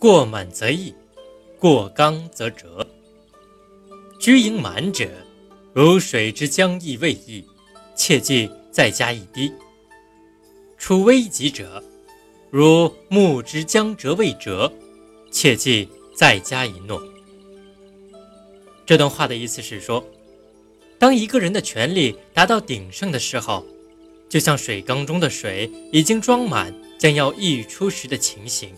过满则溢，过刚则折。居盈满者，如水之将溢未溢，切记再加一滴；处危急者，如木之将折未折，切记再加一诺。这段话的意思是说，当一个人的权力达到鼎盛的时候，就像水缸中的水已经装满，将要溢出时的情形。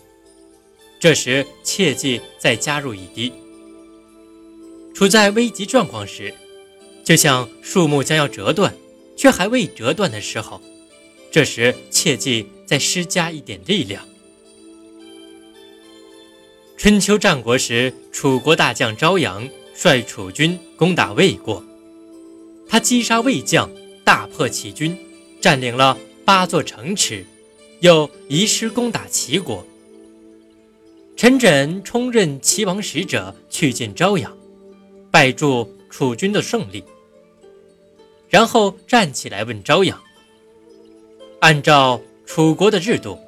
这时切记再加入一滴。处在危急状况时，就像树木将要折断，却还未折断的时候，这时切记再施加一点力量。春秋战国时，楚国大将昭阳。率楚军攻打魏国，他击杀魏将，大破齐军，占领了八座城池，又移师攻打齐国。陈轸充任齐王使者去见昭阳，拜祝楚军的胜利，然后站起来问昭阳：“按照楚国的制度，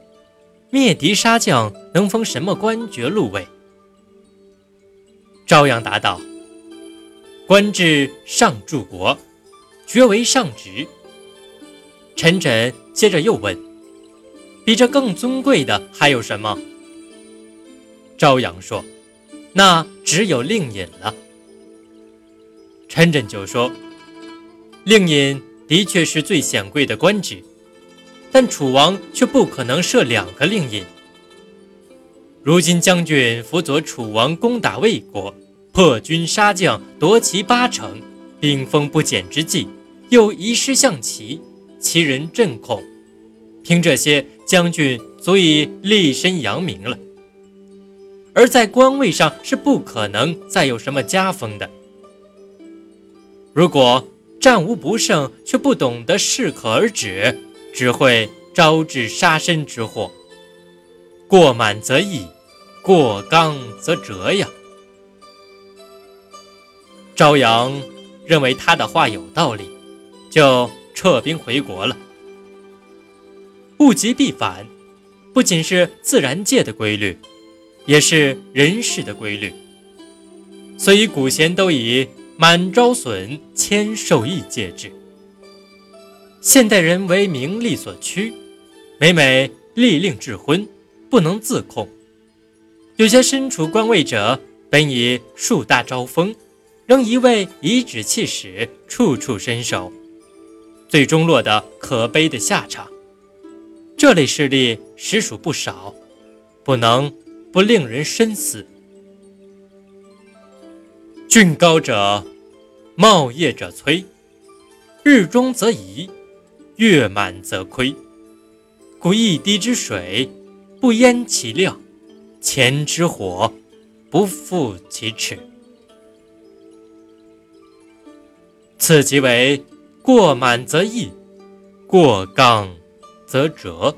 灭敌杀将能封什么官爵禄位？”昭阳答道。官至上柱国，爵为上职。陈轸接着又问：“比这更尊贵的还有什么？”朝阳说：“那只有令尹了。”陈轸就说：“令尹的确是最显贵的官职，但楚王却不可能设两个令尹。如今将军辅佐楚王攻打魏国。”破军杀将，夺其八城，兵锋不减之际，又移师向齐，齐人震恐。凭这些，将军足以立身扬名了。而在官位上是不可能再有什么加封的。如果战无不胜，却不懂得适可而止，只会招致杀身之祸。过满则溢，过刚则折呀。朝阳认为他的话有道理，就撤兵回国了。物极必反，不仅是自然界的规律，也是人事的规律。所以古贤都以“满招损，谦受益”戒之。现代人为名利所驱，每每利令智昏，不能自控。有些身处官位者，本已树大招风。仍一味颐指气使，处处伸手，最终落得可悲的下场。这类事例实属不少，不能不令人深思。峻高者，茂业者摧；日中则移，月满则亏。故一滴之水，不淹其量；前之火，不复其尺。此即为过满则溢，过刚则折。